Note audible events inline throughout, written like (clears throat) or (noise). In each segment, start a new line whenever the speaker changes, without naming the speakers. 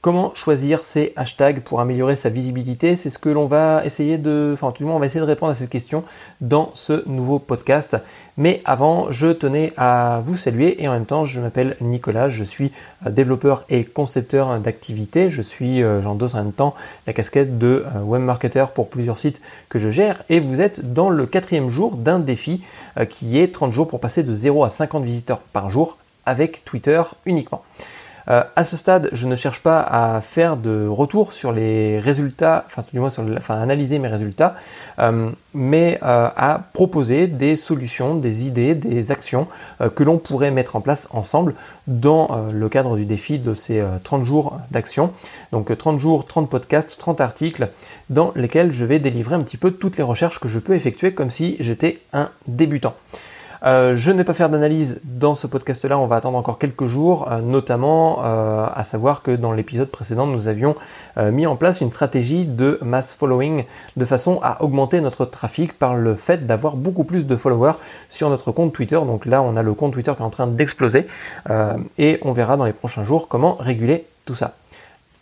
Comment choisir ces hashtags pour améliorer sa visibilité? C'est ce que l'on va essayer de, enfin tout le monde on va essayer de répondre à cette question dans ce nouveau podcast. Mais avant, je tenais à vous saluer et en même temps, je m'appelle Nicolas, je suis euh, développeur et concepteur d'activités. Je suis, euh, j'endosse en même temps la casquette de euh, web marketer pour plusieurs sites que je gère et vous êtes dans le quatrième jour d'un défi qui est 30 jours pour passer de 0 à 50 visiteurs par jour avec Twitter uniquement. Euh, à ce stade, je ne cherche pas à faire de retour sur les résultats, enfin du moins sur analyser mes résultats, euh, mais euh, à proposer des solutions, des idées, des actions que l'on pourrait mettre en place ensemble dans le cadre du défi de ces 30 jours d'action. Donc 30 jours, 30 podcasts, 30 articles dans lesquels je vais délivrer un petit peu toutes les recherches que je peux effectuer comme si j'étais un débutant. Euh, je ne vais pas faire d'analyse dans ce podcast-là, on va attendre encore quelques jours, euh, notamment euh, à savoir que dans l'épisode précédent, nous avions mis en place une stratégie de mass following de façon à augmenter notre trafic par le fait d'avoir beaucoup plus de followers sur notre compte Twitter. Donc là, on a le compte Twitter qui est en train d'exploser et on verra dans les prochains jours comment réguler tout ça.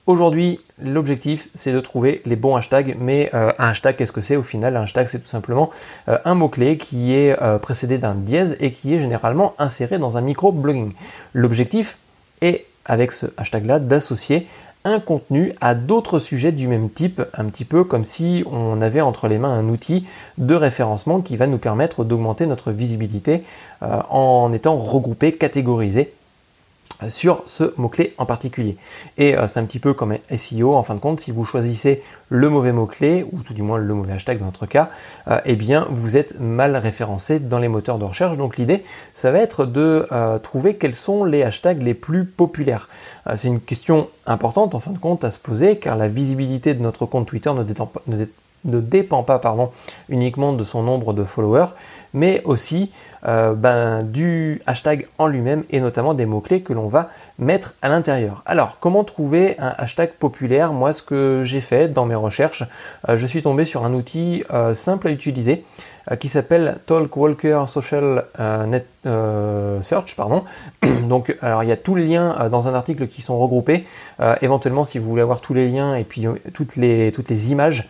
Aujourd'hui, l'objectif, c'est de trouver les bons hashtags. Mais euh, un hashtag, qu'est-ce que c'est? Au final Un hashtag, c'est tout simplement euh, un mot-clé qui est euh, précédé d'un dièse et qui est généralement inséré dans un micro-blogging. L'objectif est, avec ce hashtag-là, d'associer un contenu à d'autres sujets du même type, un petit peu comme si on avait entre les mains un outil de référencement qui va nous permettre d'augmenter notre visibilité en étant regroupé, catégorisé sur ce mot-clé en particulier. Et euh, c'est un petit peu comme SEO, en fin de compte, si vous choisissez le mauvais mot-clé, ou tout du moins le mauvais hashtag dans notre cas, euh, eh bien vous êtes mal référencé dans les moteurs de recherche. Donc l'idée, ça va être de euh, trouver quels sont les hashtags les plus populaires. c'est une question importante en fin de compte à se poser, car la visibilité de notre compte Twitter ne, dépend pas pardon, uniquement de son nombre de followers, mais aussi euh, ben, du hashtag en lui-même et notamment des mots-clés que l'on va mettre à l'intérieur. Alors, comment trouver un hashtag populaire? Moi, ce que j'ai fait dans mes recherches, euh, je suis tombé sur un outil euh, simple à utiliser qui s'appelle Talkwalker Social Net Search. Pardon. (clears throat) Donc, alors il y a tous les liens dans un article qui sont regroupés. éventuellement, si vous voulez avoir tous les liens et puis toutes les, toutes les images,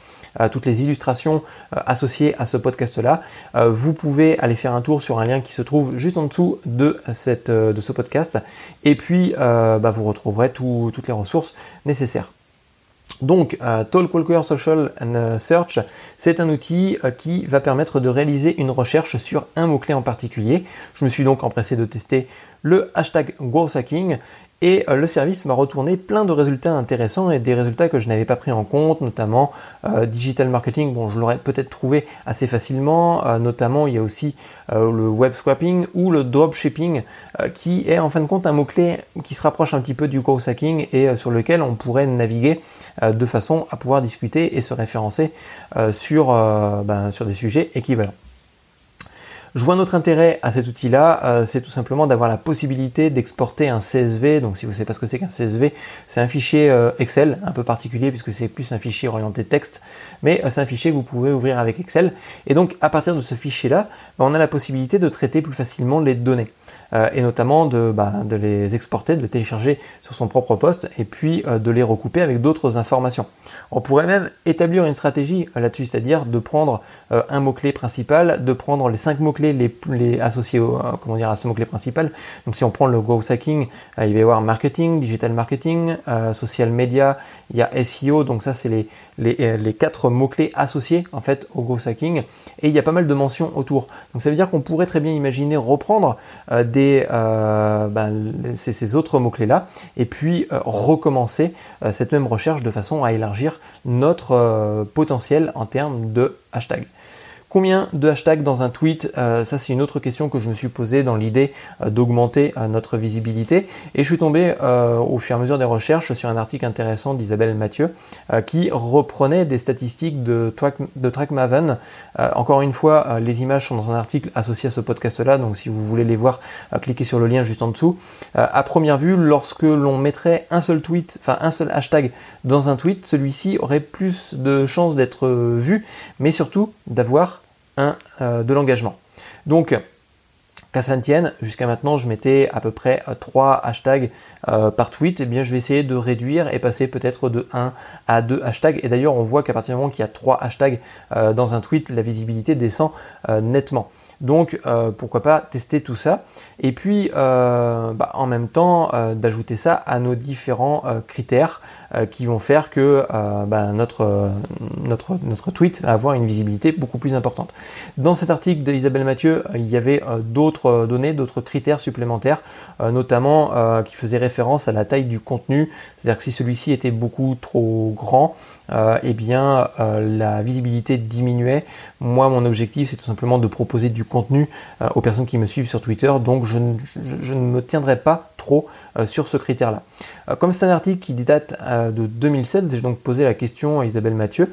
toutes les illustrations euh, associées à ce podcast-là, euh, vous pouvez aller faire un tour sur un lien qui se trouve juste en dessous de, cette, euh, de ce podcast et puis bah, vous retrouverez toutes les ressources nécessaires. Donc, Talkwalker Social Search, c'est un outil qui va permettre de réaliser une recherche sur un mot-clé en particulier. Je me suis donc empressé de tester le hashtag growth et euh, le service m'a retourné plein de résultats intéressants et des résultats que je n'avais pas pris en compte, notamment euh, digital marketing. Bon, je l'aurais peut-être trouvé assez facilement. Euh, notamment, il y a aussi le web swapping ou le dropshipping, qui est en fin de compte un mot-clé qui se rapproche un petit peu du growth hacking et sur lequel on pourrait naviguer de façon à pouvoir discuter et se référencer sur, ben, sur des sujets équivalents. Je vois notre intérêt à cet outil-là, euh, c'est tout simplement d'avoir la possibilité d'exporter un CSV. Donc si vous ne savez pas ce que c'est qu'un CSV, c'est un fichier euh, Excel un peu particulier puisque c'est plus un fichier orienté texte, mais euh, c'est un fichier que vous pouvez ouvrir avec Excel. Et donc à partir de ce fichier-là, bah, on a la possibilité de traiter plus facilement les données. Euh, et notamment bah, de, les exporter, de les télécharger sur son propre poste et puis euh, de les recouper avec d'autres informations. On pourrait même établir une stratégie euh, là-dessus, c'est-à-dire de prendre un mot-clé principal, de prendre les cinq mots-clés les, associés comment dire, à ce mot-clé principal. Donc si on prend le growth hacking, il va y avoir marketing, digital marketing, social media, il y a SEO, donc ça c'est les, les, quatre mots-clés associés en fait au growth hacking et il y a pas mal de mentions autour. Donc ça veut dire qu'on pourrait très bien imaginer reprendre ben, ces, autres mots-clés-là, et puis euh, recommencer euh, cette même recherche de façon à élargir notre potentiel en termes de hashtag. Combien de hashtags dans un tweet euh, Ça, c'est une autre question que je me suis posée dans l'idée euh, d'augmenter euh, notre visibilité. Et je suis tombé au fur et à mesure des recherches sur un article intéressant d'Isabelle Mathieu qui reprenait des statistiques de, de TrackMaven. encore une fois, les images sont dans un article associé à ce podcast-là. Donc, si vous voulez les voir, cliquez sur le lien juste en dessous. à première vue, lorsque l'on mettrait un seul tweet, enfin un seul hashtag dans un tweet, celui-ci aurait plus de chances d'être vu, mais surtout d'avoir euh, de l'engagement. Donc, Qu'à ça ne tienne, jusqu'à maintenant, je mettais à peu près 3 hashtags par tweet. Et eh bien, je vais essayer de réduire et passer peut-être de 1 à 2 hashtags. Et d'ailleurs, on voit qu'à partir du moment qu'il y a 3 hashtags dans un tweet, la visibilité descend nettement. Donc euh, pourquoi pas tester tout ça. Et puis euh, bah, en même temps euh, d'ajouter ça à nos différents critères qui vont faire que bah, notre, tweet va avoir une visibilité beaucoup plus importante. Dans cet article d'Isabelle Mathieu, il y avait d'autres données, d'autres critères supplémentaires, notamment qui faisaient référence à la taille du contenu. C'est-à-dire que si celui-ci était beaucoup trop grand, eh bien la visibilité diminuait. Moi, mon objectif, c'est tout simplement de proposer du contenu euh, aux personnes qui me suivent sur Twitter, donc je, ne me tiendrai pas euh, sur ce critère-là. Euh, comme c'est un article qui date de 2007, j'ai donc posé la question à Isabelle Mathieu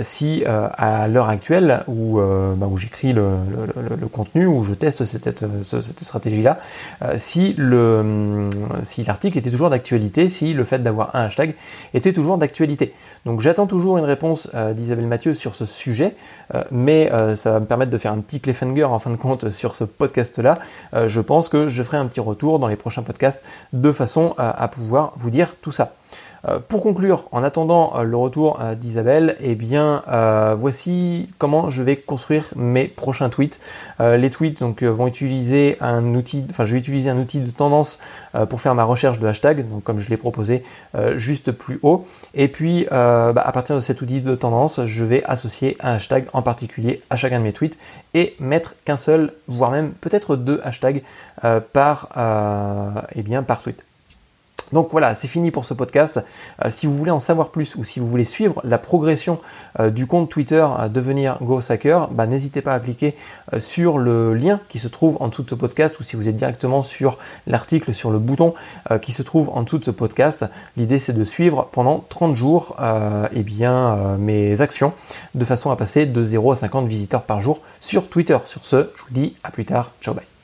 si à l'heure actuelle où, bah, où j'écris le, contenu, où je teste cette, stratégie-là, si l'article était toujours d'actualité, si le fait d'avoir un hashtag était toujours d'actualité. Donc j'attends toujours une réponse d'Isabelle Mathieu sur ce sujet, mais ça va me permettre de faire un petit cliffhanger en fin de compte sur ce podcast-là. je pense que je ferai un petit retour dans les prochains podcasts de façon à pouvoir vous dire tout ça. Euh, pour conclure, en attendant euh, le retour euh, d'Isabelle, eh bien, voici comment je vais construire mes prochains tweets. les tweets donc, vont utiliser un outil, enfin, je vais utiliser un outil de tendance pour faire ma recherche de hashtag, donc comme je l'ai proposé juste plus haut. Et puis, bah, à partir de cet outil de tendance, je vais associer un hashtag en particulier à chacun de mes tweets et mettre qu'un seul, voire même peut-être deux hashtags par, eh bien, par tweet. Donc voilà, c'est fini pour ce podcast. Euh, si vous voulez en savoir plus ou si vous voulez suivre la progression euh, du compte Twitter à devenir GoSacker, bah, n'hésitez pas à cliquer euh, sur le lien qui se trouve en dessous de ce podcast ou si vous êtes directement sur l'article, sur le bouton qui se trouve en dessous de ce podcast. L'idée c'est de suivre pendant 30 jours eh bien, mes actions de façon à passer de 0 à 50 visiteurs par jour sur Twitter. Sur ce, je vous dis à plus tard. Ciao, bye.